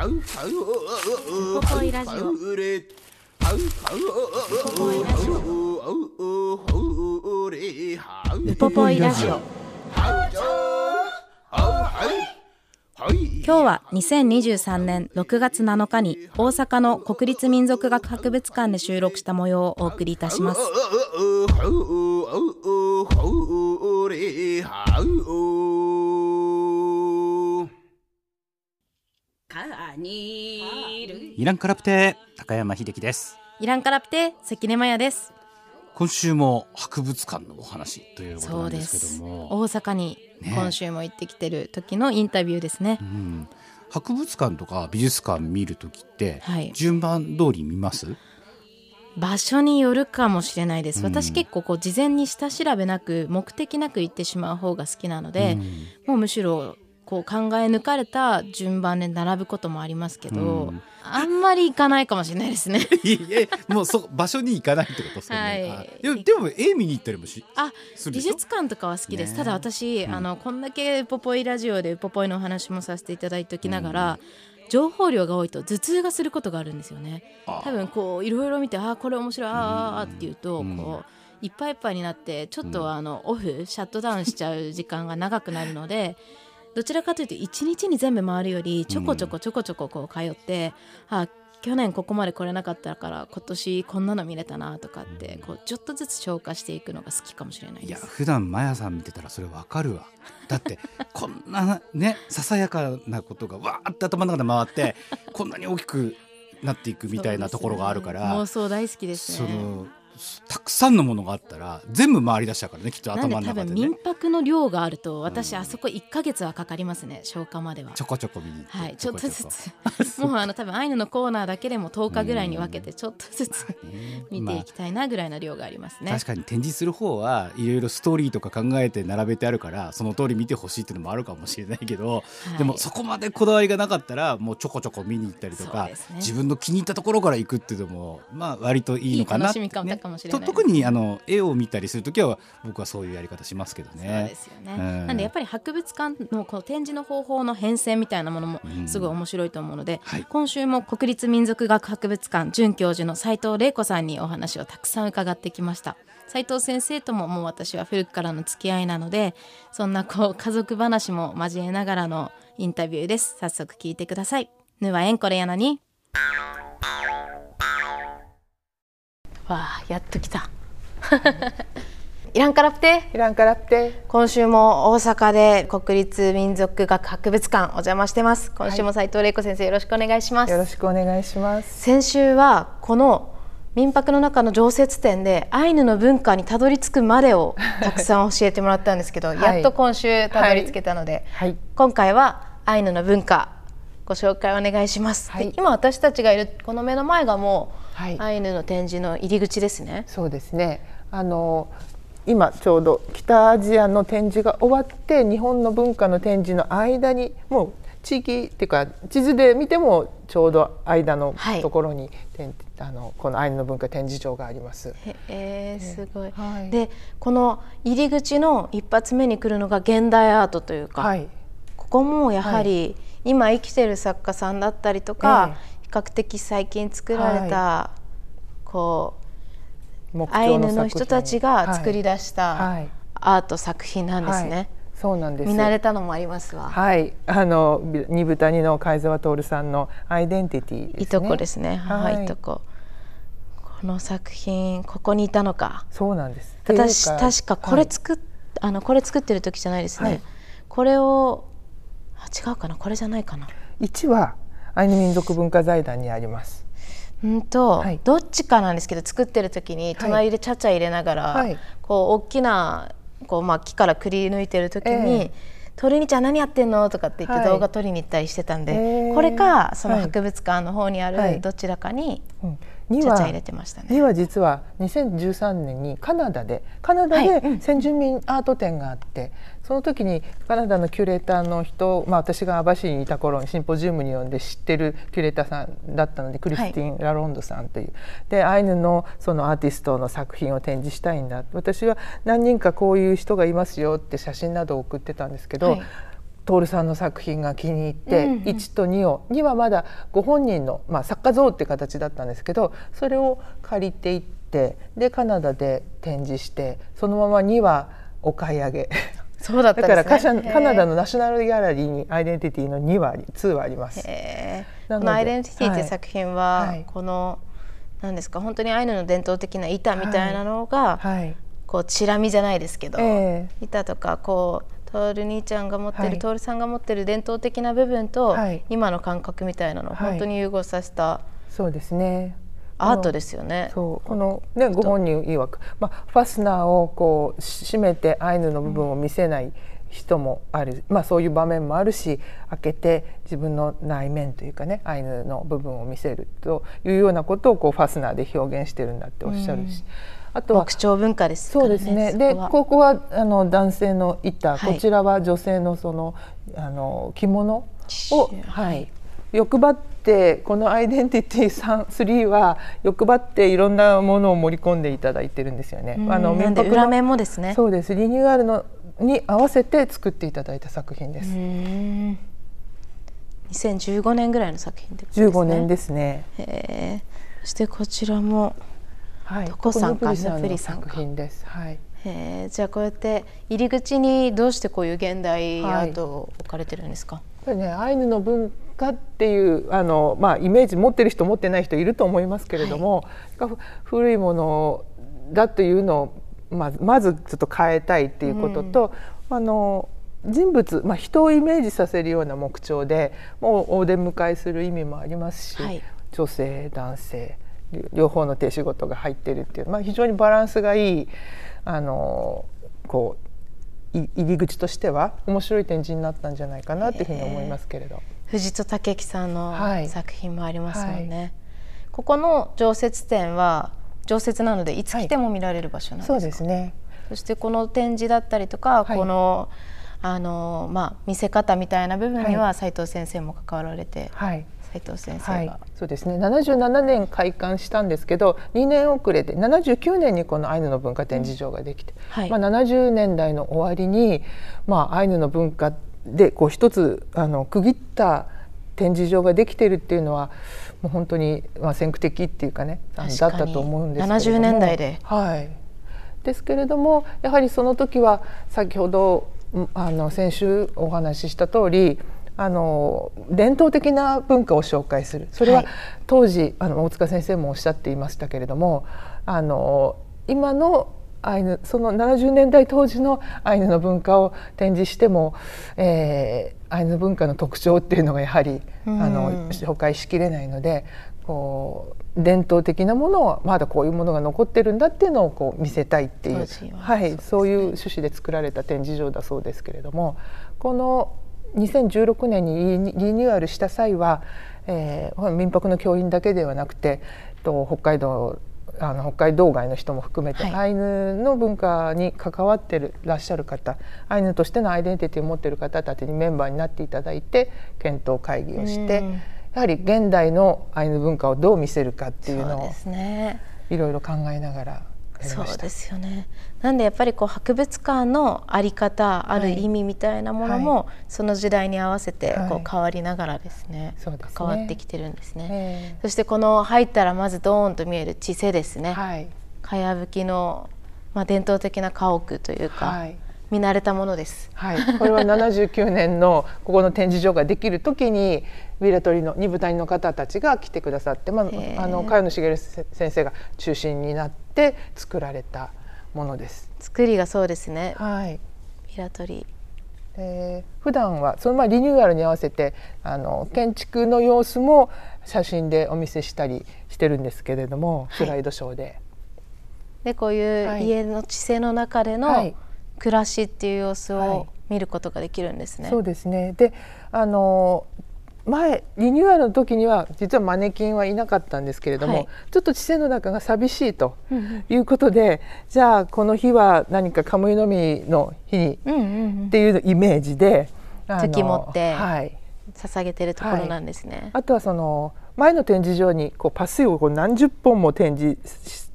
ポポイラジオウポポイラジオウポポイラジオ今日は2023年6月7日に大阪の国立民族学博物館で収録した模様をお送りいたしますイランカラプテ高山秀樹です。イランカラプテ関根麻也です。今週も博物館のお話ということなそうんでですすけども。大阪にね。今週も行ってきてる時のインタビューですね、うん。博物館とか美術館見るときって、はい。順番通り見ます？場所によるかもしれないです、うん。私結構こう事前に下調べなく目的なく行ってしまう方が好きなので、もうむしろこう考え抜かれた順番で並ぶこともありますけど、うん。あんまり行かないかもしれないですね。いえもうそ場所に行かないってことですよね、はい。あでもでも絵見に行ったりもしあ美術館とかは好きです、ね。ただ私、うんあのこんだけポポイラジオでポポイのお話もさせていただいておきながら、情報量が多いと頭痛がすることがあるんですよね。あ多分こういろいろ見てあーこれ面白いあーあーあーっていうと、うん。こういっぱいいっぱいになってちょっとあの、オフシャットダウンしちゃう時間が長くなるのでどちらかというと一日に全部回るよりちょこちょこちょこちょここう通って、あ去年ここまで来れなかったから今年こんなの見れたなとかってこうちょっとずつ消化していくのが好きかもしれないいやです。普段マヤさん見てたらそれわかるわだって こんなねささやかなことがわーって頭の中で回って こんなに大きくなっていくみたいなところがあるから、妄想大好きですね。そのたくさんのものがあったら全部回り出しちゃうからねきっと頭の中で多分民ね泊の量があると私うん。あそこ1ヶ月はかかりますね消化までは。ちょこちょこ見に行って、はいちょっとずこつもうあの 多分アイヌのコーナーだけでも10日ぐらいに分けてちょっとずつ ね見ていきたいなぐらいの量がありますね。確かに展示する方はいろいろストーリーとか考えて並べてあるからその通り見てほしいっていうのもあるかもしれないけど、はい。でもそこまでこだわりがなかったらもうちょこちょこ見に行ったりとか、ね。自分の気に入ったところから行くっていうのもまあ割といいのかなっていい楽しみ方かもしれないと特にあの絵を見たりする時は僕はそういうやり方しますけどそうねで。すよね、うん。なんでやっぱり博物館のこの展示の方法の変遷みたいなものもうん。すごい面白いと思うので、はい。今週も国立民族学博物館准教授の斉藤玲子さんにお話をたくさん伺ってきました。斉藤先生とももう私は古くからの付き合いなのでそんなこう家族話も交えながらのインタビューです。早速聞いてください。ぬはえんこれやなにわあやっと来た。いらんからって。イランカラプテ今週も大阪で国立民族学博物館お邪魔してます。今週も斉藤玲子先生よろしくお願いします、よろしくお願いします。先週はこの民泊の中の常設展でアイヌの文化にたどり着くまでを たくさん教えてもらったんですけど、はい。やっと今週たどり着けたので、はい、今回はアイヌの文化ご紹介お願いします、はい。で今私たちがいるこの目の前がもう、はい。アイヌの展示の入り口ですね。そうですね。あの今ちょうど北アジアの展示が終わって日本の文化の展示の間にもう地域っていうか地図で見てもちょうど間のはい。ところに、展あのこのアイヌの文化展示場があります。へえー、すごい、はい。でこの入り口の一発目に来るのが現代アートというか、はい、ここもやはり、今生きてる作家さんだったりとか、え比較的最近作られた、こ木うアイヌの人たちが作り出出したはい。アート作品なんですね、そうなんです。見慣れたのもありますわ、はい、あの二部谷の貝沢徹さんのアイデンティティですね。いとこですね。はい、はいいとこ。この作品ここにいたのか。そうなんです。私確かこれはい。作っ、あのこれ作ってる時じゃないですね、はい。これをあ違うかな。これじゃないかな。一はアイヌ民族文化財団にあります。うんと、はい。どっちかなんですけど作ってる時に隣でちゃちゃ入れながら、はい。こう大きなこう、まあ、木からくり抜いてる時に、ええ。トルニちゃん何やってんの?」とかって言ってはい。動画撮りに行ったりしてたんで、へーこれかそのはい。博物館の方にあはい。るどちらかにうん。ちゃちゃ入れてましたね。2は実は2013年にカナダでカナダはい。で先住民アート展があって、その時にカナダのキュレーターの人、まあ、私が網走にいた頃にシンポジウムに呼んで知ってるキュレーターさんだったのでクリスティン・ラロンドさんという、でアイヌのそのアーティストの作品を展示したいんだ。私は何人かこういう人がいますよって写真などを送ってたんですけど、はい。徹さんの作品が気に入って、うんうん1と2を2はまだご本人の、まあ、作家像って形だったんですけどそれを借りていってでカナダで展示してそのまま2はお買い上げそうだったね。からカナダのナショナルギャラリーにアイデンティティの2はあり2はあります。この「アイデンティティ」っていう作品は、はい。この何ですか本当にアイヌの伝統的な板みたいなのが、はい。こうチラ見じゃないですけど、ええ。板とかこうトール兄ちゃんが持ってる、はい。トールさんが持ってる伝統的な部分と、はい。今の感覚みたいなのをはい本当に融合させたそうですねアートですよね。そう。このねご本人曰く、まあ、ファスナーをこうし閉めてアイヌの部分を見せない人もある、まあ、そういう場面もあるし開けて自分の内面というかねアイヌの部分を見せるというようなことをこうファスナーで表現してるんだっておっしゃるし、あとは木彫文化ですね。そうですね。でそこは。ここはあの男性の板、はい。こちらは女性のそのあの着物をはい。欲張ってこのアイデンティティ3 3は欲張っていろんなものを盛り込んでいただいてるんですよね。うんなんで裏面もですね。そうです。リニューアルのに合わせて作っていただいた作品です。うーん2015年ぐらいの作品ってことですね。15年ですね。へえ。そしてこちらもはい。どこさんかヌプリさん作品です。はい。へえじゃあこうやって入り口にどうしてこういう現代アートを置かれてるんですか？やっぱりねアイヌの文化っていうあの、まあ、イメージ持ってる人持ってない人いると思いますけれども、ふ古いものだというのを、まあ、まずちょっと変えたいっていうことと、あの人物、まあ、人をイメージさせるような目標でもうお出迎えする意味もありますし、はい。女性男性両方の手仕事が入ってるっていう、まあ、非常にバランスがいいあのこうい入り口としては面白い展示になったんじゃないかなというふうに思いますけれど。藤戸武樹さんのはい。作品もありますもんね。ここの常設展は常設なのでいつ来ても見られる場所なんですか？そうですね。そしてこの展示だったりとか、はい。このあのまあ見せ方みたいな部分には斉藤先生も関わられて、はい。斉藤先生が、はい、そうですね。77年開館したんですけど2年遅れで79年にこのアイヌの文化展示場ができて、はい。まあ、70年代の終わりに、まあ、アイヌの文化でこう一つあの区切った展示場ができているっていうのはもう本当に、まあ、先駆的っていうかねだったと思うんですけれども。70年代で。はい、ですけれどもやはりその時は先ほどんあの先週お話しした通りあの伝統的な文化を紹介する。それははい。当時あの大塚先生もおっしゃっていましたけれどもあの今のアイヌその70年代当時のアイヌの文化を展示しても、えーアイヌ文化の特徴っていうのがやはりあうん。の紹介しきれないのでこう伝統的なものはまだこういうものが残ってるんだっていうのをこう見せたいっていうははい、そういう趣旨で作られた展示場だそうですけれどもこの2016年にリニリニューアルした際は、えー民泊の教員だけではなくてと北海道あの北海道外の人も含めて、はいアイヌの文化に関わってるらっしゃる方アイヌとしてのアイデンティティを持っている方たちにメンバーになっていただいて検討会議をしてうんやはり現代のアイヌ文化をどう見せるかっていうのを。いろいろ考えながら。そうですよね。なんでやっぱりこう博物館のあり方ある意味みたいなものも、はその時代に合わせてこはい。う変わりながらですね,、そうですね。関わってきてるんですね。えそしてこの入ったらまずドーンと見える地勢ですね。えはい。かやぶきのまあ伝統的な家屋というか、はい。見慣れたものです。はい、これは79年のここの展示場ができる時にウィラトリの二部隊の方たちが来てくださって、まあ、あの茅野茂先生が中心になって作られたものです。作りがそうですね。はいピラトリえー普段はそのまあリニューアルに合わせてあの建築の様子も写真でお見せしたりしてるんですけれども、いスライドショーで。でこういうはい家の地勢の中ではのい暮らしっていう様子はいを見ることができるんですね。そうですねであの前リニューアルの時には実はマネキンはいなかったんですけれども、はい、ちょっと知性の中が寂しいということで、うんうん、じゃあこの日は何かカムイのみの日にっていうイメージで、時持って、はい、捧げてるところなんですね。はい、あとはその前の展示場にこうパスイをこう何十本も展示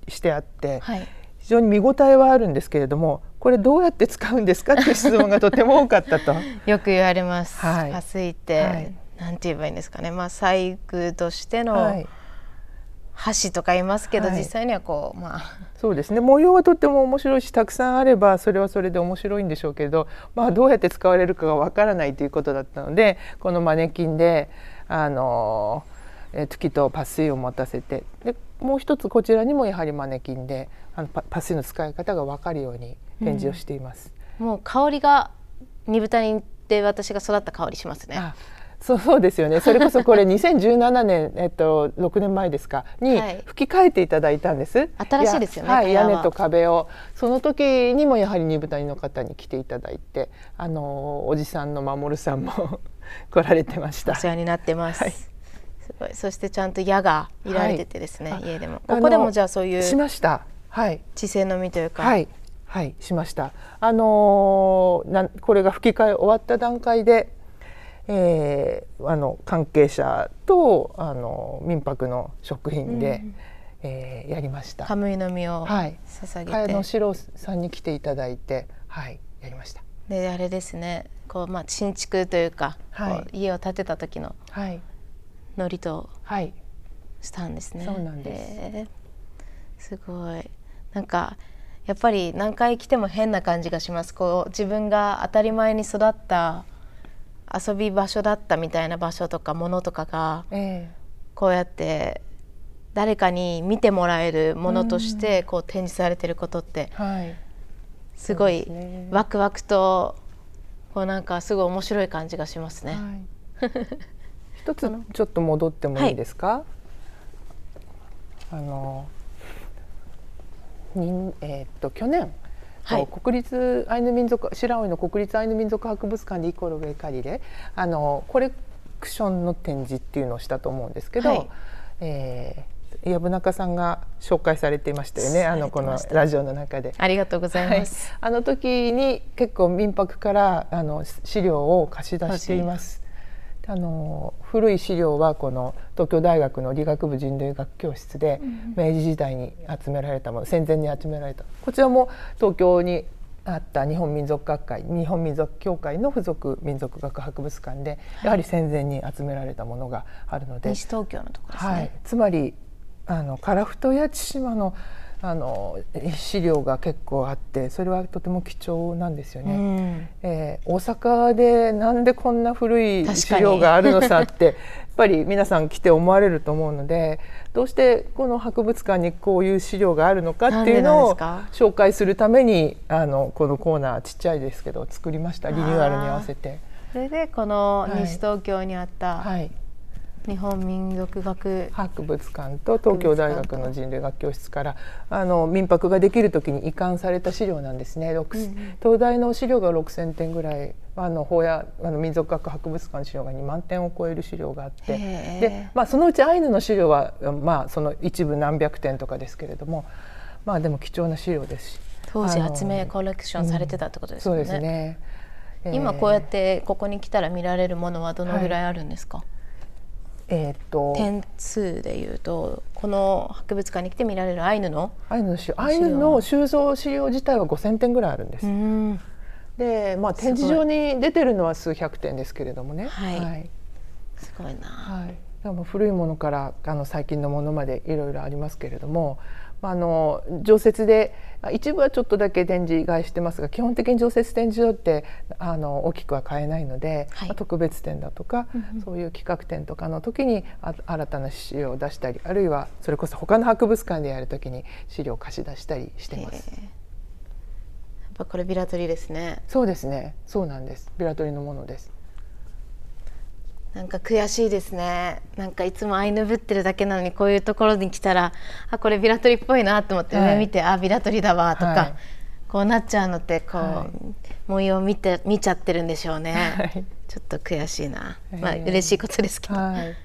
してあって、はい、非常に見応えはあるんですけれどもこれどうやって使うんですかって質問がとても多かったと。よく言われます。はい、パスイって、はい、なんて言えばいいんですかね。まあ細工としての、箸とか言いますけど、はい、実際にはこうまあそうですね模様はとっても面白いしたくさんあればそれはそれで面白いんでしょうけど、まあ、どうやって使われるかがわからないということだったのでこのマネキンであの月とパスイを持たせてでもう一つこちらにもやはりマネキンであのパパスイの使い方が分かるように展示をしています。うん、もう香りが煮豚にで私が育った香りしますね。そうそうですよね。それこそこれ 2017年、えっと、6年前ですかに吹き替えていただいたんです、はい、新しいですよね、はい、屋根と壁を。その時にもやはり二豚の方に来ていただいてあのおじさんの守さんも 来られてました。お世話になってます、はい。すごい。そしてちゃんと矢がいられててですね、はい、家でも。ここでもじゃあそういうしました。はい。知性の実というか。はい。はい。しました。あのー、なこれが吹き替え終わった段階で、えー、あの関係者とあの民泊の食品で、うん、えー、やりました。カムイの実を捧げて、はい、茅野史郎さんに来ていただいてはいやりました。であれですね。こうまあ新築というか、はい、家を建てた時の、はい。のりとしたんですね。そうなんです、えー、すごい。なんかやっぱり何回来ても変な感じがします。こう自分が当たり前に育った遊び場所だったみたいな場所とかものとかが、えー、こうやって誰かに見てもらえるものとしてこう展示されてることって、はい、すごいワクワクとこうなんかすごい面白い感じがしますね。はい。一つちょっと戻ってもいいですか、はい、あのにえー、っと去年、はい、国立アイヌ民族白老の国立アイヌ民族博物館でイコロベカリであのコレクションの展示っていうのをしたと思うんですけど、はい、えー、藪中さんが紹介されていましたよねあのこのラジオの中で。ありがとうございます、はい、あの時に結構民泊からあの資料を貸し出していますあの古い資料はこの東京大学の理学部人類学教室で明治時代に集められたもの戦前に集められた。こちらも東京にあった日本民族学会日本民族協会の附属民族学博物館でやはり戦前に集められたものがあるので、西東京のところですね、はい、つまりあの樺太や千島のあの資料が結構あってそれはとても貴重なんですよね。うん、えー、大阪でなんでこんな古い資料があるのさってやっぱり皆さん来て思われると思うのでどうしてこの博物館にこういう資料があるのかっていうのを紹介するためにあのこのコーナーちっちゃいですけど作りました。リニューアルに合わせて。それでこの西東京にあった、はい、はい日本民族学博物館と東京大学の人類学教室からあの民泊ができる時に移管された資料なんですね、うん、東大の資料が6,000点ぐらいあの法やあの民族学博物館の資料が2万点を超える資料があってで、まあ、そのうちアイヌの資料は、まあ、その一部何百点とかですけれども、まあ、でも貴重な資料ですし。当時集めコレクションされてたってことですね。うん、そうですね。今こうやってここに来たら見られるものはどのぐらいあるんですか、はいえーと、点数でいうとこの博物館に来て見られるアイヌのアイヌのアイヌの収蔵資料自体は5,000点ぐらいあるんです。で、まあ、展示場に出てるのは数百点ですけれどもね。はい、はい、すごいな、はい、でも古いものからあの最近のものまでいろいろありますけれどもあの常設で一部はちょっとだけ展示外してますが基本的に常設展示場ってあの大きくは買えないので、はい、特別展だとか、うんそういう企画展とかの時に新たな資料を出したりあるいはそれこそ他の博物館でやる時に資料を貸し出したりしてます。やっぱこれビラトリですね。そうですね。そうなんです。ビラトリのものです。なんか悔しいですね。なんかいつもアイヌぶってるだけなのにこういうところに来たらあこれビラトリっぽいなと思って上見て、はい、あビラトリだわとか、はい、こうなっちゃうのってこう、はい。模様を見て見ちゃってるんでしょうね、はい。ちょっと悔しいな、えーまあ嬉しいことですけど、はい。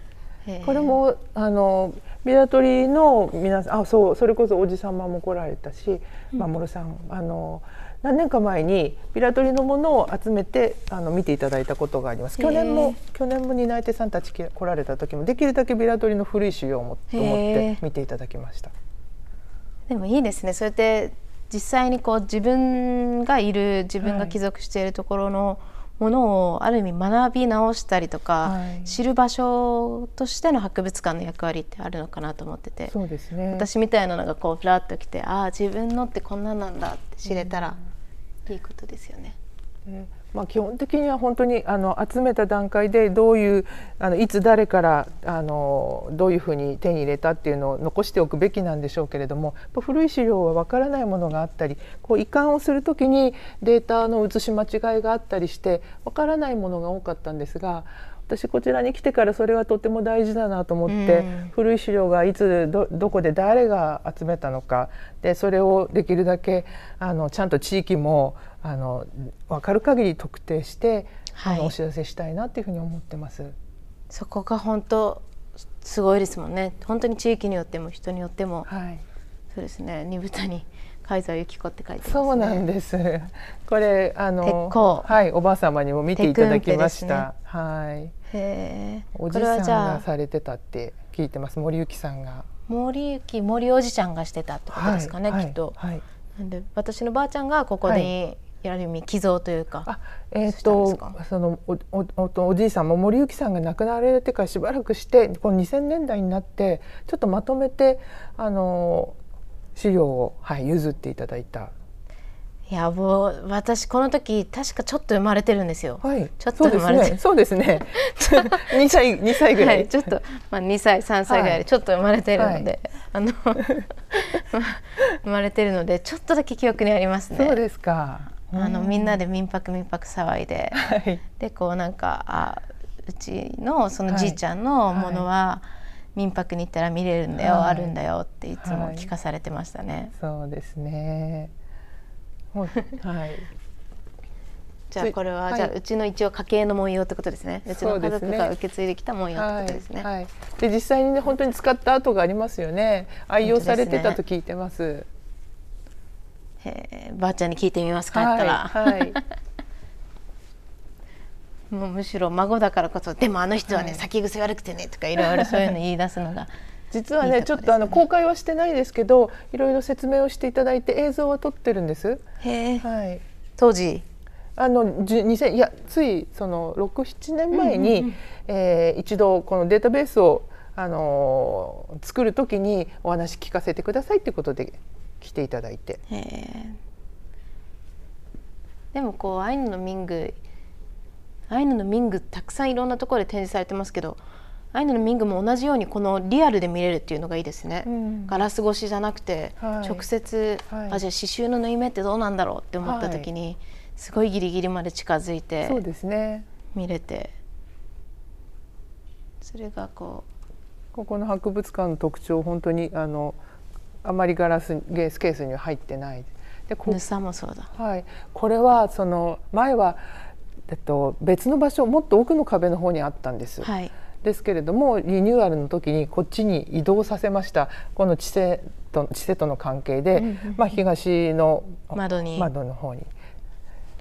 えーこれもあのビラトリの皆さんあそうそれこそおじ様も来られたし守さんあの何年か前にビラトリのものを集めてあの見ていただいたことがあります。去年へも去年も担い手さんたち来来られた時もできるだけビラトリの古い資料をもと思って見ていただきました。でもいいですね。そうやって実際にこう自分がいる自分が帰属しているところのものをある意味学び直したりとか、はい。知る場所としての博物館の役割ってあるのかなと思ってて、そうですね。私みたいなのがこうフラッと来てああ自分のってこんなんなんだって知れたらいいことですよね。ねまあ、基本的には本当にあの集めた段階でどういうあのいつ誰からあのどういうふうに手に入れたっていうのを残しておくべきなんでしょうけれども古い資料はわからないものがあったりこう移管をする時にデータの写し間違いがあったりしてわからないものが多かったんですが私こちらに来てからそれはとても大事だなと思って、うん。古い資料がいつどどこで誰が集めたのかでそれをできるだけあのちゃんと地域もあの分かる限り特定して、はいあのお知らせしたいなっていうふうに思ってます。そこが本当すごいですもんね。本当に地域によっても人によってもはい、そうですね。二豚に海沢由紀子って書いてね。そうなんです。これあのはいおばあ様にも見ていただきまし鉄た。はい。へえ。おじさんがあされてたって聞いてます。森幸さんが。森幸森おじちゃんがしてたってことですかね、はいきっと。はい。なんで私のばあちゃんがここはにやる意味寄贈というか。あ、えっ、したんですとか？そのおおおおじいさんも森幸さんが亡くなられてからしばらくしてこの2000年代になってちょっとまとめてあの資料をはい譲っていただいた。いやもう私この時確かちょっと生まれてるんですよ。はい。ちょっと生まれてそうですね。そうですね。二歳二歳ぐら。はいい、ちょっと、まあ、2歳3歳ぐらいでちょっと生まれてるので、あの まあ生まれてるのでちょっとだけ記憶にありますね。そうですか。あのみんなで。で民泊民泊騒いではい。でこうなんかあうちのそのはいじいちゃんのものは民泊に行ったら見れるんだよ、はいあるんだよっていつも聞かされてましたね。そうですね。はい。じゃあこれは、はいじゃあうちの一応家系の文様ってことですね。うちの家族が受け継いできた文様ってことですね。はい、はい、で実際にね本当に使った跡がありますよね愛用されてたと聞いてますへーばあちゃんに聞いてみます帰ったら。はい、はい、もうむしろ孫だからこそでもあの人はね、はい先癖悪くてねとかいろいろそういうの言い出すのが 実はねいいとこちょっとあの公開はしてないですけどいろいろ説明をしていただいて映像は撮ってるんです。はい。当時？あのじゅ2000いやついその67年前に、うんうんうんえー一度このデータベースをあのー作る時にお話聞かせてくださいっていうことで来ていただいて。でもこうアイヌの民具アイヌの民具たくさんいろんなところで展示されてますけどアイヌの民具も同じようにこのリアルで見れるっていうのがいいですね、うん。ガラス越しじゃなくて、はい。直接、はい。あじゃあ刺繍の縫い目ってどうなんだろうって思った時に、すごいギリギリまで近づいてそうですね。見れてそれがこここの博物館の特徴本当にあのあまりガラスゲースケースには入ってない。でうこ,、もそうだ。はい、これはその前は、えっと、別の場所もっと奥の壁の方にあったんです。はい。ですけれどもリニューアルの時にこっちに移動させました。この地勢と地勢との関係で、うんうんうん。まあ、東の窓に。窓の方に、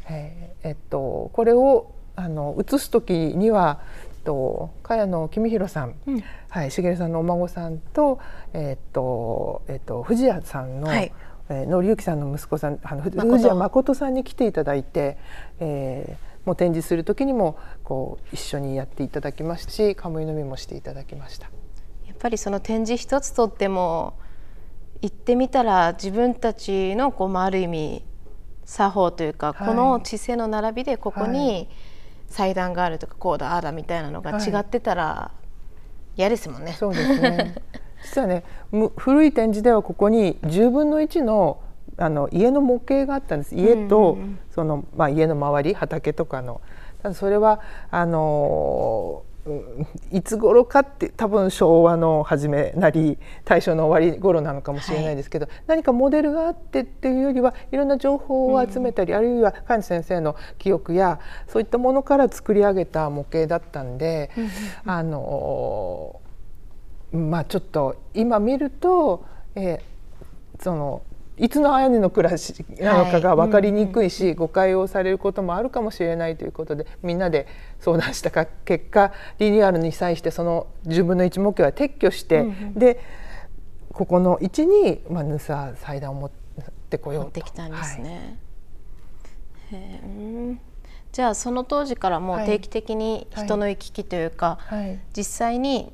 えーえっと、これをあの移す時には、と、茅野公弘さん、うん。はい、茂さんのお孫さんと,、えっとえっと、藤谷さんの、はい。えー、紀之さんの息子さんあの藤谷誠さんに来ていただいて、えーもう展示する時にもこう一緒にやっていただきましたしカムイ飲みもしていただきました。やっぱりその展示一つとっても行ってみたら自分たちのこう、まあ、ある意味作法というか、はい。この地勢の並びでここはに祭壇があるとかこうだああだみたいなのがはい。違ってたら嫌ですもんね。そうですね。実はねむ古い展示ではここに10分の1のあの家の模型があったんです。家と、その、まあ、家の周り畑とかの。ただそれはあのいつ頃かって多分昭和の初めなり大正の終わり頃なのかもしれないですけど、はい、何かモデルがあってっていうよりはいろんな情報を集めたり、うん、あるいは菅野先生の記憶やそういったものから作り上げた模型だったんで、うん、あのまあちょっと今見ると、えー、そのいつの綾音の暮らしなのかが分かりにくいし、はい。うん、誤解をされることもあるかもしれないということでみんなで相談した結果リニューアルに際してその10分の1目標は撤去して、うんうん、でここの位置に、まあ、ヌサ祭壇を持ってこようと。ってきたんですね、はい、じゃあその当時からもう定期的に人の行き来というか、はい、実際に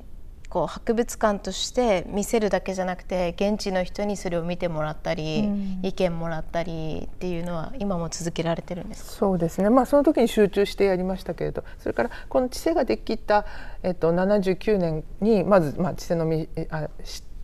こう博物館として見せるだけじゃなくて現地の人にそれを見てもらったり、うん、意見もらったりっていうのは今も続けられてるんですそうですね、まあ、その時に集中してやりましたけれど。それからこの知性ができた、えっと、79年にまず、まあ、知性のみあ知って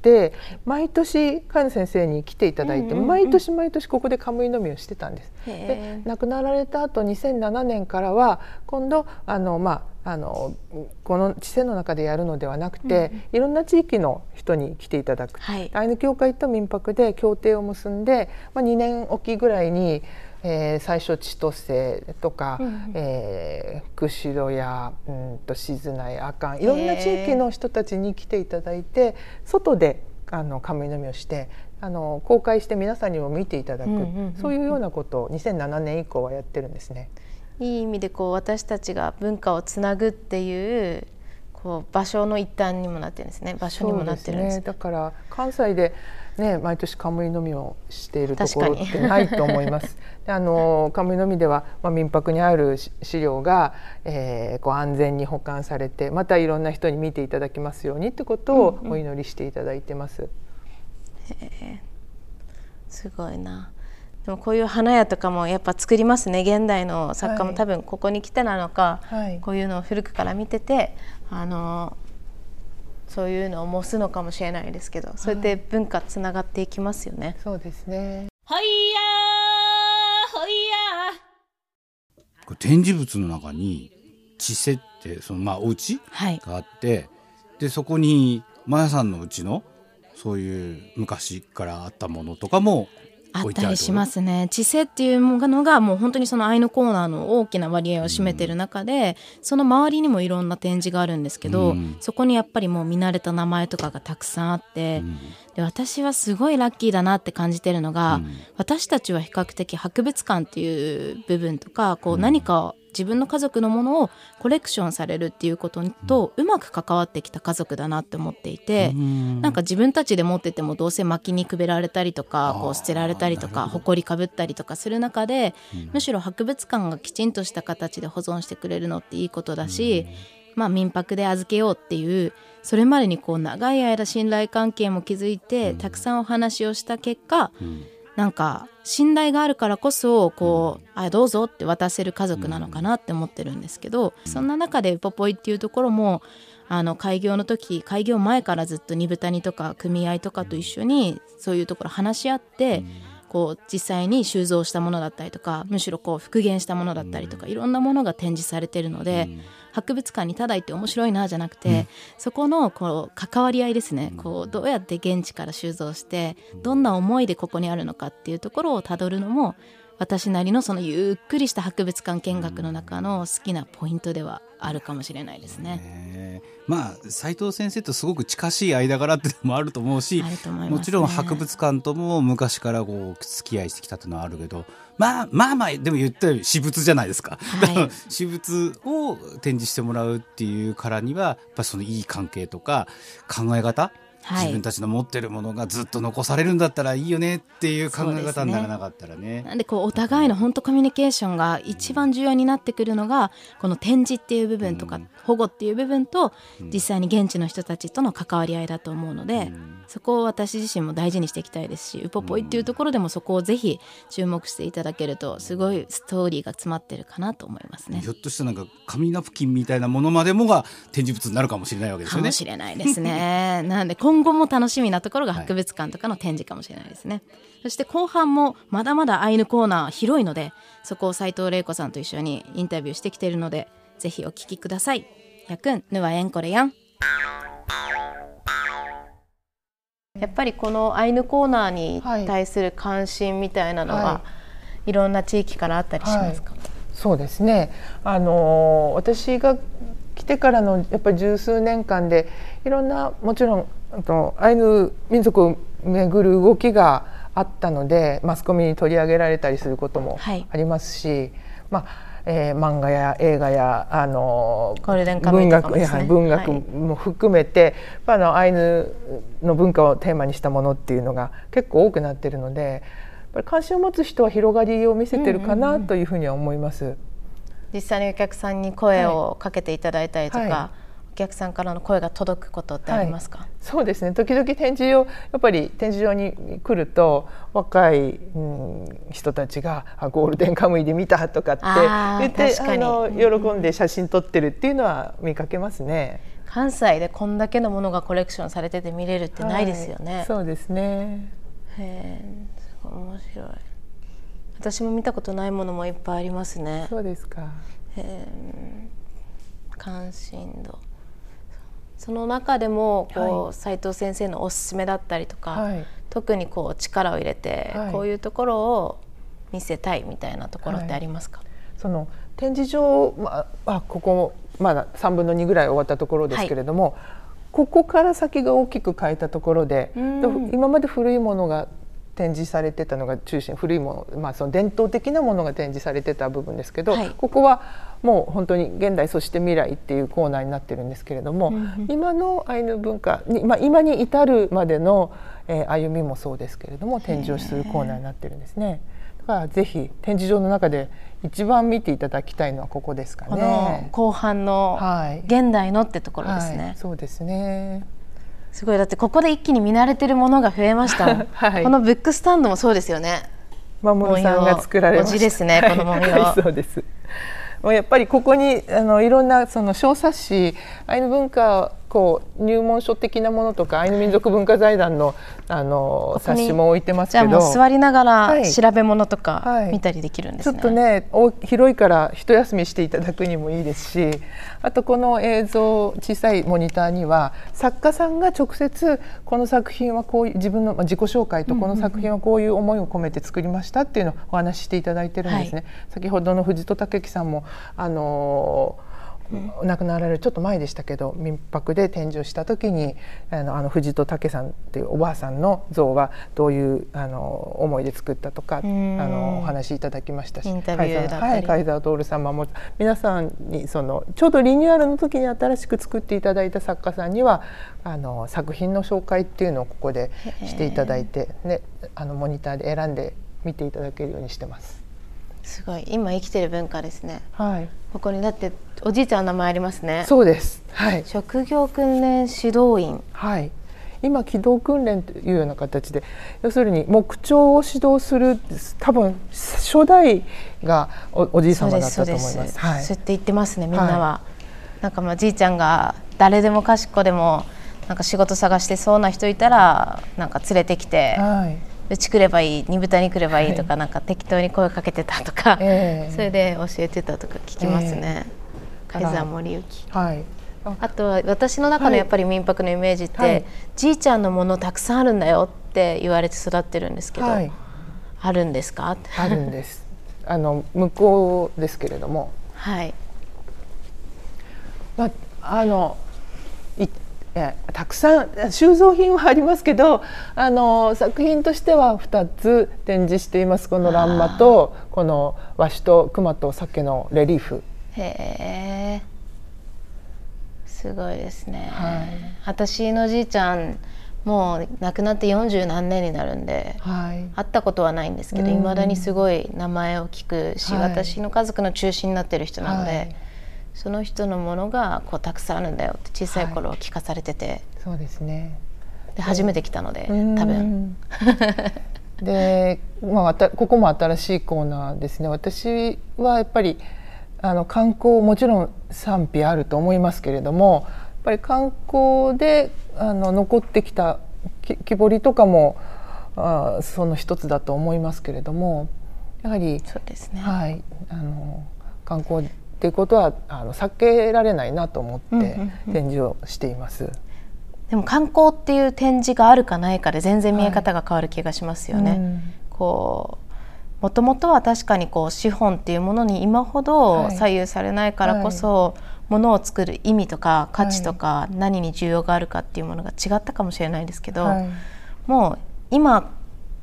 毎年菅野先生に来ていただいて、毎年毎年ここでカムイのみをしてたんです。で亡くなられた後2007年からは今度あの、まあ、あのこの知性の中でやるのではなくて、うん、いろんな地域の人に来ていただく、はい、アイヌ協会と民泊で協定を結んで、まあ、2年おきぐらいに、えー、最初千歳とか、うん、えー、釧路や、うんと、静内阿寒いろんな地域の人たちに来ていただいて外であのカムイのみをしてあの公開して皆さんにも見ていただく、うんうんうんうん、そういうようなことを2007年以降はやってるんですね。いい意味でこう私たちが文化をつなぐっていうこう場所の一端にもなってるんですね。場所にもなってるんです、ね、だから関西でね毎年カムイのみをしているところってないと思います。であのカムイのみでは、まあ、民泊にある資料が、えー、こう安全に保管されてまたいろんな人に見ていただきますようにってことをお祈りしていただいてます。うんうん、すごいな。でもこういう花屋とかもやっぱ作りますね現代の作家も多分ここに来てなのか、はい、こういうのを古くから見ててあのそういうのを模すのかもしれないですけど、そうやって文化つながっていきますよね。そうですね。ほいやほいや展示物の中に地世ってそのまあお家があって、はい、でそこにマヤさんのうちのそういう昔からあったものとかもあったりしますね。知性っていうものがもう本当にそのアイヌコーナーの大きな割合を占めてる中で、うん、その周りにもいろんな展示があるんですけど、うん、そこにやっぱりもう見慣れた名前とかがたくさんあって、うん、で私はすごいラッキーだなって感じてるのが、私たちは比較的博物館っていう部分とかこう何か自分の家族のものをコレクションされるっていうこととうまく関わってきた家族だなって思っていて、なんか自分たちで持っててもどうせ薪にくべられたりとかこう捨てられたりとか埃かぶったりとかする中で、むしろ博物館がきちんとした形で保存してくれるのっていいことだし、まあ、民泊で預けようっていうそれまでにこう長い間信頼関係も築いてたくさんお話をした結果、なんか信頼があるからこそこう、あどうぞって渡せる家族なのかなって思ってるんですけど、そんな中でポポイっていうところもあの開業の時開業前からずっと二豚にとか組合とかと一緒にそういうところ話し合って、こう実際に収蔵したものだったりとかむしろこう復元したものだったりとかいろんなものが展示されてるので、博物館にただ行って面白いなじゃなくて、うん、そこのこう関わり合いですね。こうどうやって現地から収蔵してどんな思いでここにあるのかっていうところをたどるのも私なりのそのゆっくりした博物館見学の中の好きなポイントではあるかもしれないですね。まあ斉藤先生とすごく近しい間柄っていうのもあると思うし、ね、もちろん博物館とも昔からこう付き合いしてきたっていうのはあるけどまあまあまあでも言ったように私物じゃないですか、はい、私物を展示してもらうっていうからにはやっぱそのいい関係とか考え方はい、自分たちの持ってるものがずっと残されるんだったらいいよねっていう考え方にならなかったらね。ねなんでこうお互いの本当コミュニケーションが一番重要になってくるのがこの展示っていう部分とか、保護っていう部分と実際に現地の人たちとの関わり合いだと思うので、そこを私自身も大事にしていきたいですしウポポイっていうところでもそこをぜひ注目していただけるとすごいストーリーが詰まってるかなと思いますね。ひょっとしたらなんか紙ナプキンみたいなものまでもが展示物になるかもしれないわけですよね。かもしれないですね。なんで今後も楽しみなところが博物館とかの展示かもしれないですね。はい、そして後半もまだまだアイヌコーナー広いのでそこを斉藤玲子さんと一緒にインタビューしてきているのでぜひお聞きください。やくんぬわえんこれやん。やっぱりこのアイヌコーナーに対する関心みたいなのは、はい、いろんな地域からあったりしますか、はい、そうですね。あの私が来てからのやっぱり十数年間でいろんなもちろんとアイヌ民族をめぐる動きがあったのでマスコミに取り上げられたりすることもありますし、はい、まあえー、漫画や映画やあの文学、ね、文学も含めて、はい、あのアイヌの文化をテーマにしたものっていうのが結構多くなっているのでやっぱり関心を持つ人は広がりを見せてるかなというふうには思います。実際にお客さんに声をかけていただいたりとか、はいお客さんからの声が届くことってありますか、はい、そうですね時々展示をやっぱり展示場に来ると若い、うん、人たちがあゴールデンカムイで見たとかって言ってあの喜んで写真撮ってるっていうのは見かけますね。関西でこんだけのものがコレクションされてて見れるってないですよね。はい、そうですね。へえ、面白い。私も見たことないものもいっぱいありますね。そうですか。へえ、関心度。その中でもこう、斉藤先生のおすすめだったりとか、はい、特にこう力を入れて、こういうところを見せたいみたいなところってありますか、その展示場は、まあ、ここまだ3分の2ぐらい終わったところですけれども、ここから先が大きく変えたところで今まで古いものが展示されてたのが中心古いもの,、まあその伝統的なものが展示されてた部分ですけど、はい、ここはもう本当に現代そして未来っていうコーナーになってるんですけれども、うん、今のアイヌ文化に、まあ、今に至るまでの、えー、歩みもそうですけれども展示をするコーナーになってるんですね。だからぜひ展示場の中で一番見ていただきたいのはここですかね。後半の現代のってところですね。はいはい、そうですね。すごい。だってここで一気に見慣れてるものが増えました、はい、このブックスタンドもそうですよね。守さんが作られました。ですね この文様、は。い、そうです。もうやっぱりここにあのいろんなその小冊子アイヌ文化こう入門書的なものとかアイヌ民族文化財団のあの冊子も置いてますけど。じゃあもう座りながら調べ物とか見たりできるんです、ね。はいはい、ちょっとね広いから一休みしていただくにもいいですしあとこの映像小さいモニターには作家さんが直接この作品はこういう自分の自己紹介とこの作品はこういう思いを込めて作りましたっていうのをお話ししていただいてるんですね。はい、先ほどの藤戸武樹さんもあのーうん、亡くなられるちょっと前でしたけど民泊で展示をした時にあのあの藤戸武さんっていうおばあさんの像はどういうあの思いで作ったとかあのお話しいただきましたし貝沢徹さんも皆さんにそのちょうどリニューアルの時に新しく作っていただいた作家さんにはあの作品の紹介っていうのをここでしていただいて、ね、あのモニターで選んで見ていただけるようにしてます。すごい今生きてる文化ですね。はい。ここにだっておじいちゃんの名前ありますね。そうです。はい。職業訓練指導員。はい。今機動訓練というような形で要するに木彫を指導する多分初代がおおじい様だったと思います。はい、そうやって言ってますねみんなは。はい、なんかまあじいちゃんが誰でもかしこでもなんか仕事探してそうな人いたらなんか連れてきて。はいうち来ればいい煮豚に来ればいいとか、はい、なんか適当に声かけてたとか、えー、それで教えてたとか聞きますね。えー、海森行はい。あとは私の中のやっぱり民泊のイメージって、はい、じいちゃんのものたくさんあるんだよって言われて育ってるんですけど、はい、あるんですか？あるんです。あの向こうですけれども。はい。まああのえたくさん収蔵品はありますけどあの作品としては2つ展示しています。この欄間とこの和紙と熊と鮭のレリーフ。へえすごいですね、はい、私のじいちゃんもう亡くなって40何年になるんで、はい、会ったことはないんですけどいま、だにすごい名前を聞くし、はい、私の家族の中心になってる人なので。はいその人のものがこうたくさんあるんだよって小さい頃は聞かされてて、はい、そうですね。で初めて来たので多分。で、まあ、ここも新しいコーナーですね。私はやっぱりあの観光もちろん賛否あると思いますけれどもやっぱり観光であの残ってきた木彫りとかもあその一つだと思いますけれどもやはりそうですね、はい、あの観光っていうことはあの避けられないなと思って展示をしています。うんうんうんでも観光っていう展示があるかないかで全然見え方が変わる気がしますよね。はいうん、こうもともとは確かにこう資本っていうものに今ほど左右されないからこそ、はい、ものを作る意味とか価値とか何に需要があるかっていうものが違ったかもしれないですけど、はい、もう今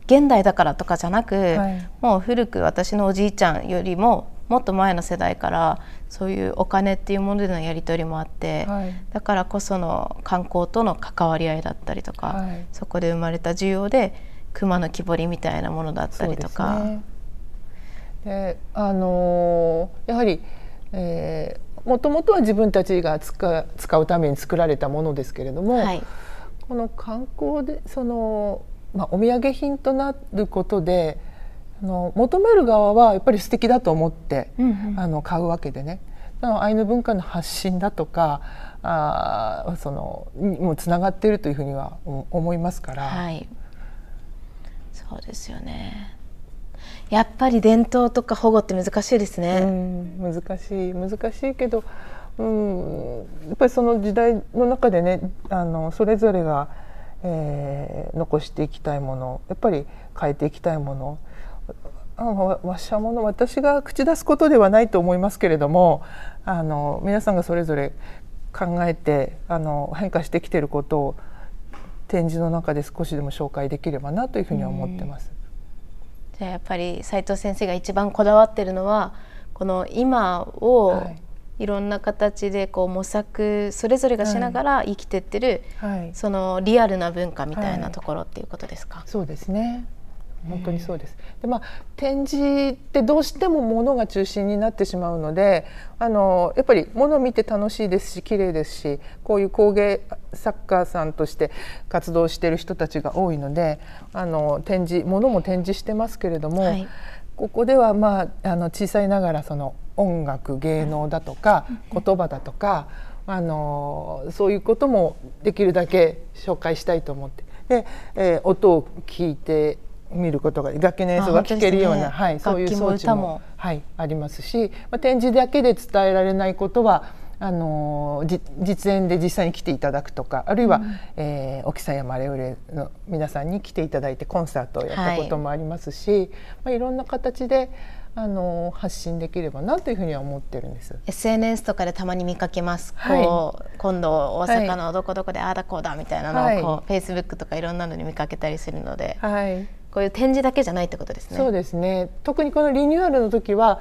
現代だからとかじゃなく、もう古く私のおじいちゃんよりももっと前の世代からそういうお金っていうものでのやり取りもあって、はい、だからこその観光との関わり合いだったりとか、はい、そこで生まれた需要で熊の木彫りみたいなものだったりとか。で、ね、あのー、やはり、えー、もともとは自分たちが使使うために作られたものですけれども、はい、この観光でその、まあ、お土産品となることであの求める側はやっぱり素敵だと思って、うんうん、あの買うわけでね。アイヌ文化の発信だとかあそのもうつながっているというふうには思いますから、はい、そうですよね。やっぱり伝統とか保護って難しいですね、難しい難しいけど、うん、やっぱりその時代の中でねあのそれぞれが、えー、残していきたいものやっぱり変えていきたいものわしゃもの私が口出すことではないと思いますけれどもあの皆さんがそれぞれ考えてあの変化してきていることを展示の中で少しでも紹介できればなというふうに思ってます。じゃあやっぱり斉藤先生が一番こだわってるのはこの今をい。ろんな形でこう模索それぞれがしながら生きてってる、はい、そのリアルな文化みたいなところっていうことですか、はい、そうですね本当にそうです。でまあ展示ってどうしてもものが中心になってしまうのであのやっぱりものを見て楽しいですし綺麗ですしこういう工芸作家さんとして活動している人たちが多いのであの展示ものも展示してますけれども、はい、ここではまああの小さいながらその音楽芸能だとか言葉だとかあのそういうこともできるだけ紹介したいと思ってで、えー、音を聞いて見ることが楽器の演奏が聴けるような、ね、はい、そういう装置もはい、ありますし、まあ、展示だけで伝えられないことはあの実演で実際に来ていただくとかあるいは、うん、えー、沖さ山レオレの皆さんに来ていただいてコンサートをやったこともありますし、はい。まあ、いろんな形であの発信できればなというふうには思ってるんです。SNS とかでたまに見かけます。はい、こう今度大阪のどこどこでああだこうだみたいなのをこう、はい、Facebook とかいろんなのに見かけたりするので、はい、こういう展示だけじゃないってことですね。そうですね。特にこのリニューアルの時は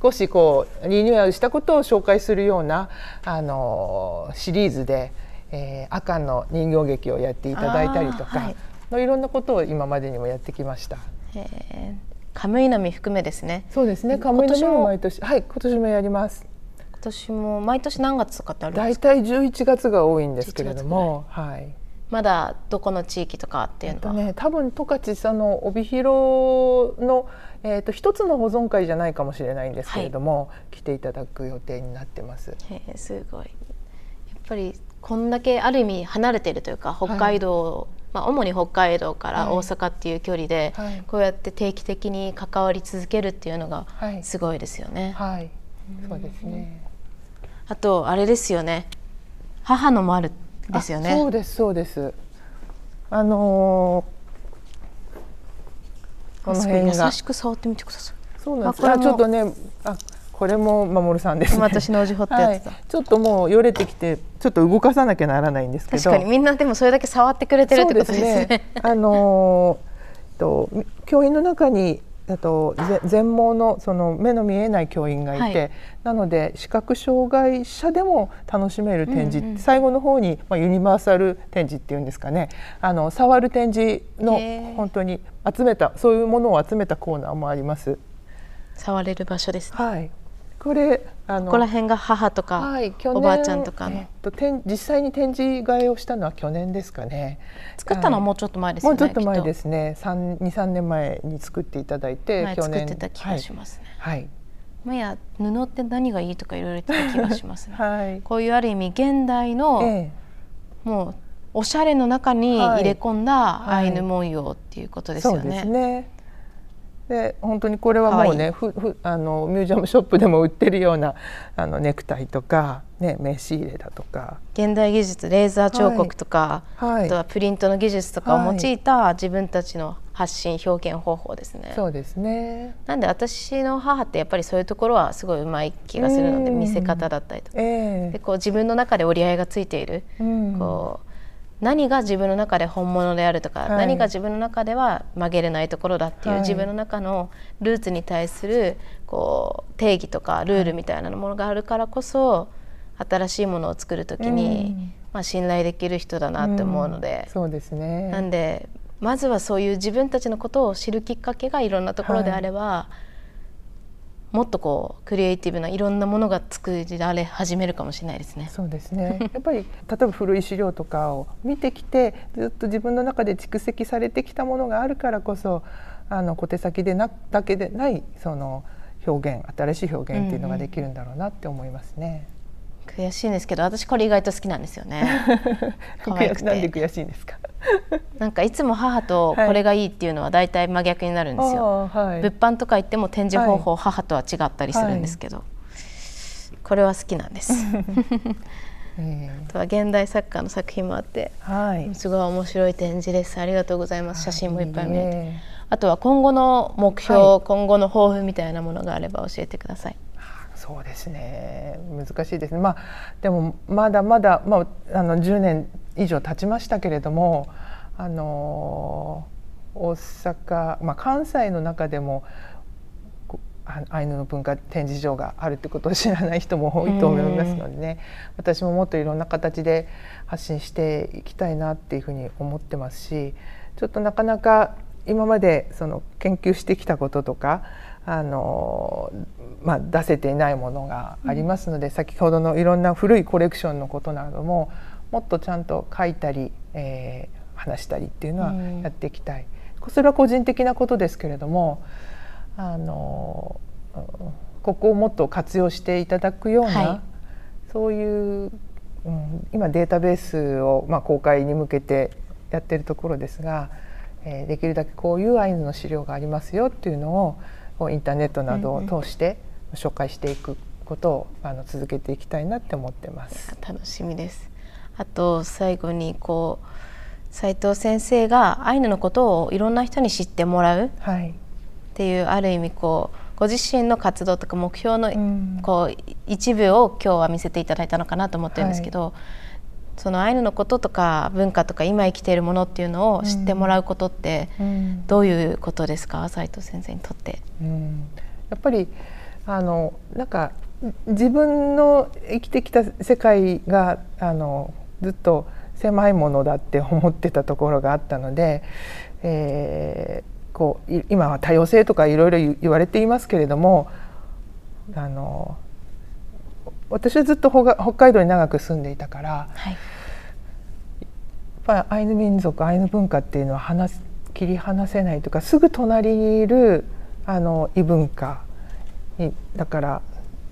少しこうリニューアルしたことを紹介するようなあのシリーズで、えー、赤の人形劇をやっていただいたりとか、はい、いろんなことを今までにもやってきました。カムイナミ含めですね。そうですね。カムイナミも毎年はい今年もやります。今年も毎年何月とかってあるんですか？大体十一月が多いんですけれども、はい。まだどこの地域とかっていうのは、ね、多分十勝その帯広の、えーと、一つの保存会じゃないかもしれないんですけれども、はい、来ていただく予定になってます。へすごい。やっぱりこんだけある意味離れているというか北海道、はい、まあ、主に北海道から大阪っていう距離で、はい、こうやって定期的に関わり続けるっていうのがすごいですよね。はい、そうですね。あとあれですよね。母の丸ですよね。そうですそうです。あのー、この辺が優しく触ってみてください。そうなんです。あちょっとねあこれも守さんです、ね、私のおじほってやつだ、はい、ちょっともうよれてきてちょっと動かさなきゃならないんですけど確かにみんなでもそれだけ触ってくれてるってことですね。すねあのー、と教員の中にあと全盲のその目の見えない教員がいて、はい、なので視覚障害者でも楽しめる展示、うんうん、最後の方に、まあ、ユニバーサル展示っていうんですかね。あの触る展示の本当に集めたそういうものを集めたコーナーもあります。触れる場所です、ね、はいこれあのここら辺が母とか、はい、おばあちゃんとかの、えっと、実際に展示会をしたのは去年ですかね。作ったのはもうちょっと前ですねもうちょっと前ですね。23年前に作っていただいて去年作ってた気がしますね。はい、はい、や布って何がいいとかいろいろ言ってた気がしますね、はい、こういうある意味現代の、ええ、もうおしゃれの中に入れ込んだアイヌ文様っていうことですよね、はい、そうですねで本当にこれはもうねふふあのミュージアムショップでも売ってるようなあのネクタイとか、ね、名刺入れだとか。現代技術レーザー彫刻とか、はい、あとはプリントの技術とかを用いた自分たちの発信表現方法ですね。そうですね。なんで私の母ってやっぱりそういうところはすごいうまい気がするので見せ方だったりとか、えー、でこう自分の中で折り合いがついている、こう何が自分の中で本物であるとか、はい、何が自分の中では曲げれないところだっていう、はい、自分の中のルーツに対するこう定義とかルールみたいなものがあるからこそ新しいものを作る時に、うん、まあ、信頼できる人だなって思うので、うん、そうですね。なんでまずはそういう自分たちのことを知るきっかけがいろんなところであれば、はいもっとこうクリエイティブないろんなものが作られ始めるかもしれないですね。そうですね。やっぱり例えば古い資料とかを見てきてずっと自分の中で蓄積されてきたものがあるからこそあの小手先でなだけでないその表現新しい表現っていうのができるんだろうなって思いますね。うんうん、悔しいんですけど私これ意外と好きなんですよね。可愛くてなんで悔しいんですか？なんかいつも母とこれがいいっていうのは大体真逆になるんですよ、はい、物販とか行っても展示方法、母とは違ったりするんですけど、はい、これは好きなんです。あとは現代作家の作品もあって、はい、すごい面白い展示ですありがとうございます。写真もいっぱい見れて、あとは今後の目標、今後の抱負みたいなものがあれば教えてください。そうですね。難しいですね。まあでもまだまだ、まあ、あの10年以上経ちましたけれどもあの大阪、まあ、関西の中でもアイヌの文化展示場があるってことを知らない人も多いと思いますのでね。私ももっといろんな形で発信していきたいなっていうふうに思ってますしちょっとなかなか今までその研究してきたこととかあの、まあ、出せていないものがありますので、うん、先ほどのいろんな古いコレクションのことなどももっとちゃんと書いたり、えー、話したりっていうのはやっていきたい、うん、それは個人的なことですけれどもあのここをもっと活用していただくような、はい、そういう、うん、今データベースを、まあ、公開に向けてやってるところですが、えー、できるだけこういうアイヌの資料がありますよっていうのをインターネットなどを通して紹介していくことをあの続けていきたいなって思ってます。楽しみです。あと最後にこう斉藤先生がアイヌのことをいろんな人に知ってもらうっていう、はい、ある意味こうご自身の活動とか目標のこう一部を今日は見せていただいたのかなと思ってるんですけど、はい、そのアイヌのこととか文化とか今生きているものっていうのを知ってもらうことってどういうことですか？斉藤先生にとって。うん、やっぱりあのなんか自分の生きてきた世界があのずっと狭いものだって思ってたところがあったので、えー、こう今は多様性とかいろいろ言われていますけれどもあの私はずっと北海道に長く住んでいたから、はい、やっぱりアイヌ民族アイヌ文化っていうのは話切り離せないというかすぐ隣にいるあの異文化にだから、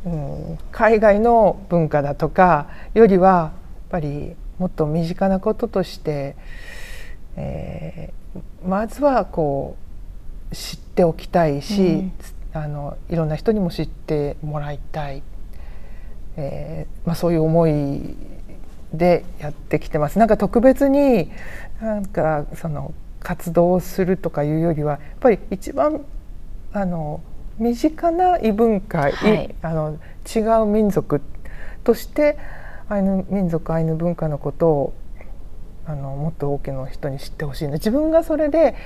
うん、海外の文化だとかよりはぱりもっと身近なこととして、えー、まずはこう知っておきたいし、うん、あのいろんな人にも知ってもらいたい。えーまあ、そういう思いでやってきてます。なんか特別になんかその活動するとかいうよりはやっぱり一番あの身近な異文化、はい、あの違う民族としてアイヌ民族アイヌ文化のことをあのもっと多くの人に知ってほしい自分がそれで、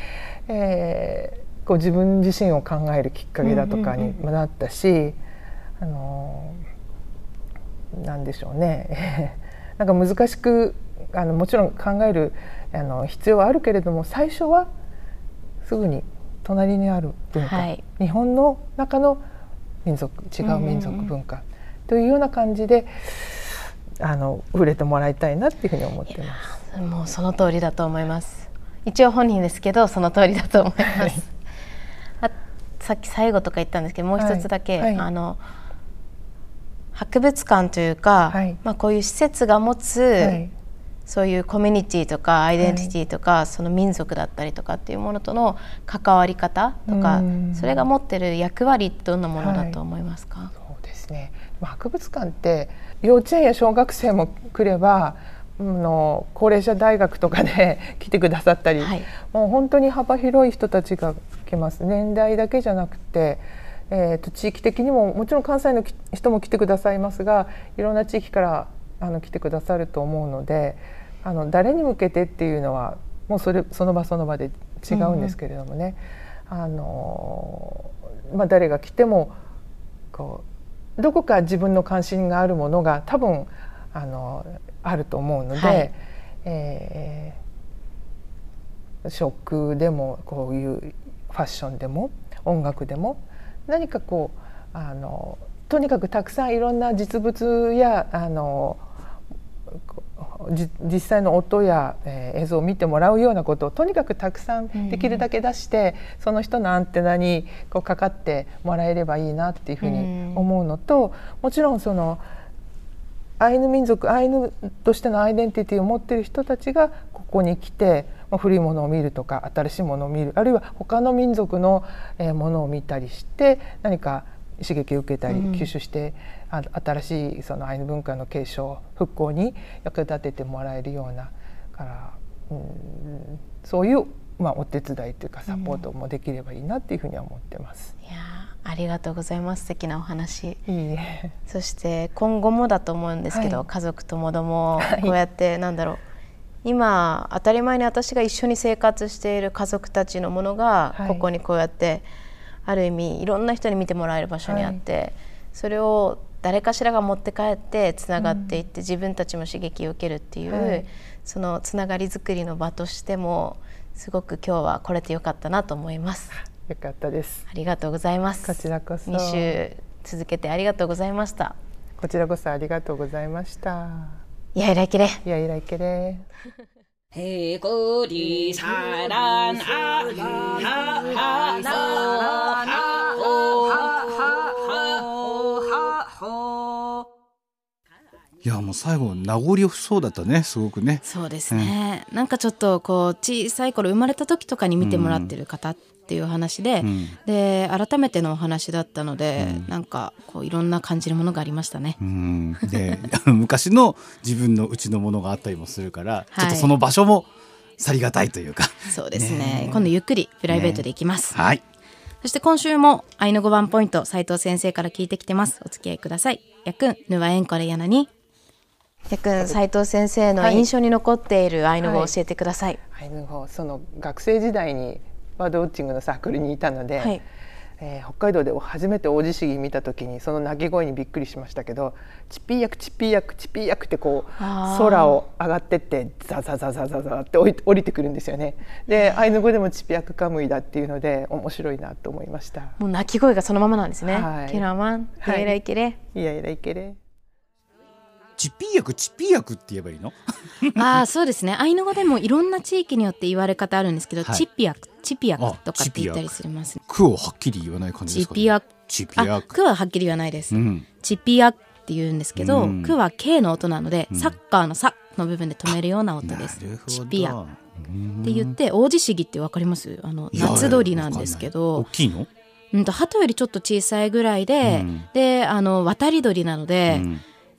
えー、こう自分自身を考えるきっかけだとかにもなったし、あのなんでしょうね。なんか難しくあのもちろん考えるあの必要はあるけれども最初はすぐに隣にある文化、はい、日本の中の民族違う民族文化。というような感じであの触れてもらいたいなっていうふうに思ってます。もうその通りだと思います。一応本人ですけどその通りだと思います。はい、あさっき最後とか言ったんですけどもう一つだけ、はい、あの。博物館というか、はい、まあ、こういう施設が持つ、はい、そういうコミュニティとかアイデンティティとか、はい、その民族だったりとかっていうものとの関わり方とか、それが持ってる役割どんなものだと思いますか、はい、そうですね。博物館って幼稚園や小学生も来ればの高齢者大学とかで 来てくださったり、はい、もう本当に幅広い人たちが来ます。年代だけじゃなくて、えーと、地域的にももちろん関西の人も来てくださいますがいろんな地域からあの来てくださると思うのであの誰に向けてっていうのはもうそれその場その場で違うんですけれどもね、うん、あのまあ、誰が来てもこうどこか自分の関心があるものが多分あのあると思うので、はい、えー、食でもこういうファッションでも音楽でも何かこうあのとにかくたくさんいろんな実物やあの実際の音や、えー、映像を見てもらうようなことをとにかくたくさんできるだけ出して、うん、その人のアンテナにこうかかってもらえればいいなっていうふうに思うのと、うん、もちろんそのアイヌ民族アイヌとしてのアイデンティティを持っている人たちがここに来て、まあ、古いものを見るとか新しいものを見るあるいは他の民族の、えー、ものを見たりして何か刺激を受けたり吸収して、うん、新しいそのアイヌ文化の継承復興に役立ててもらえるようなから、うん、そういう、まあ、お手伝いというかサポートもできればいいなっていうふうには思ってます。うん、いやありがとうございます。素敵なお話。いいそして今後もだと思うんですけど、はい、家族ともどもこうやって、はい、なんだろう。今当たり前に私が一緒に生活している家族たちのものが、ここにこうやってある意味いろんな人に見てもらえる場所にあって、はい、それを誰かしらが持って帰ってつながっていって、うん、自分たちも刺激を受けるっていう、はい、そのつながりづくりの場としてもすごく今日は来れてよかったなと思います。よかったです。ありがとうございます。こちらこそ。2週続けてありがとうございました。こちらこそありがとうございました。いやいらいけれ。いやいらいけれ 해고리사랑아하하いやもう最後名残惜しそうだったねすごくねそうですね、うん、なんかちょっとこう小さい頃生まれた時とかに見てもらってる方っ ていう話で、うん、で改めてのお話だったので、うん、なんかこういろんな感じるものがありましたね。うん、で昔の自分のうちのものがあったりもするから、はい、ちょっとその場所もさりがたいというかそうですね、ね、今度ゆっくりプライベートで行きます。ね、はいそして今週も愛の5番ポイント斉藤先生から聞いてきてます。お付き合いください。やくん、ぬわえんこれやなに。やくん、斉藤先生の印象に残っているアイヌ語を教えてください。アイヌ語、その学生時代にバードウォッチングのサークルにいたので、はい、えー、北海道で初めて大地震見た時にその鳴き声にびっくりしましたけどチッピーヤクチッピーヤクチッピーヤクってこう空を上がってってザザザザザザって降りてくるんですよね。でアイヌ語でもチッピヤクカムイだっていうので面白いなと思いました。もう鳴き声がそのままなんですね。はい、ケラマン、イヤイライケレ、イ。ヤイライケレ。チッピー薬チッピー薬って言えばいいの？ああそうですね。アイヌ語でもいろんな地域によって言われ方あるんですけど、はい、チッピ薬チピ薬とかって言ったりするます、ね、句をはっきり言わない感じですか、ね、チピ薬チピ薬句ははっきり言わないです、うん、チピ薬って言うんですけど、うん、句は K の音なので、うん、サッカーの「サ」の部分で止めるような音です。チピ薬って言って王子市議ってわかります？あの夏鳥なんですけど。大きいの？うんと鳩よりちょっと小さいぐらいで、であの渡り鳥なので、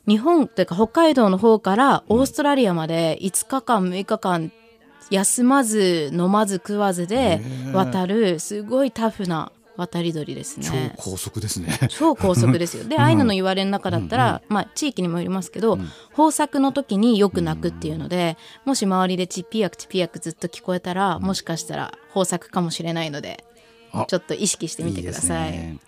日本というか北海道の方からオーストラリアまで5日間6日間休まず飲まず食わずで渡るすごいタフな渡り鳥ですね。超高速ですね。超高速ですよ。で、アイヌの言われの中だったら、まあ地域にもよりますけど、豊作の時によく鳴くっていうので、もし周りでチッピヤクチッピヤクずっと聞こえたら、もしかしたら豊作かもしれないので、ちょっと意識してみてください。いいね、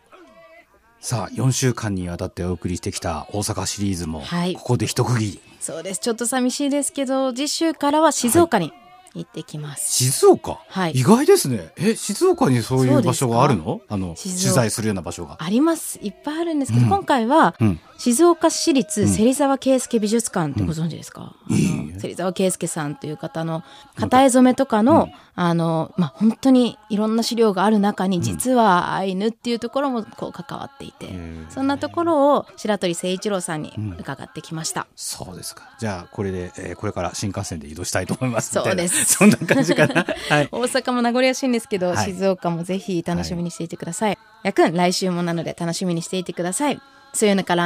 さあ4週間にわたってお送りしてきた大阪シリーズも、はい、ここで一区切り。そうです。ちょっと寂しいですけど次週からは静岡に、行ってきます。静岡、はい、意外ですね。え、静岡にそういう場所があるの？あの取材するような場所が。あります。いっぱいあるんですけど、うん、今回は、うん、静岡市立芹沢圭介美術館ってご存知ですか、うん、あの芹沢圭介さんという方の型絵染めとかの、うん、あの、まあ、本当にいろんな資料がある中に、実はアイヌっていうところもこう関わっていて、そんなところを白鳥誠一郎さんに伺ってきました。そうですか。じゃあ、これで、えー、これから新幹線で移動したいと思いますそうです。そんな感じかな。はい、大阪も名残惜しいんですけど、はい、静岡もぜひ楽しみにしていてください、やくん、来週もなので楽しみにしていてください。so you can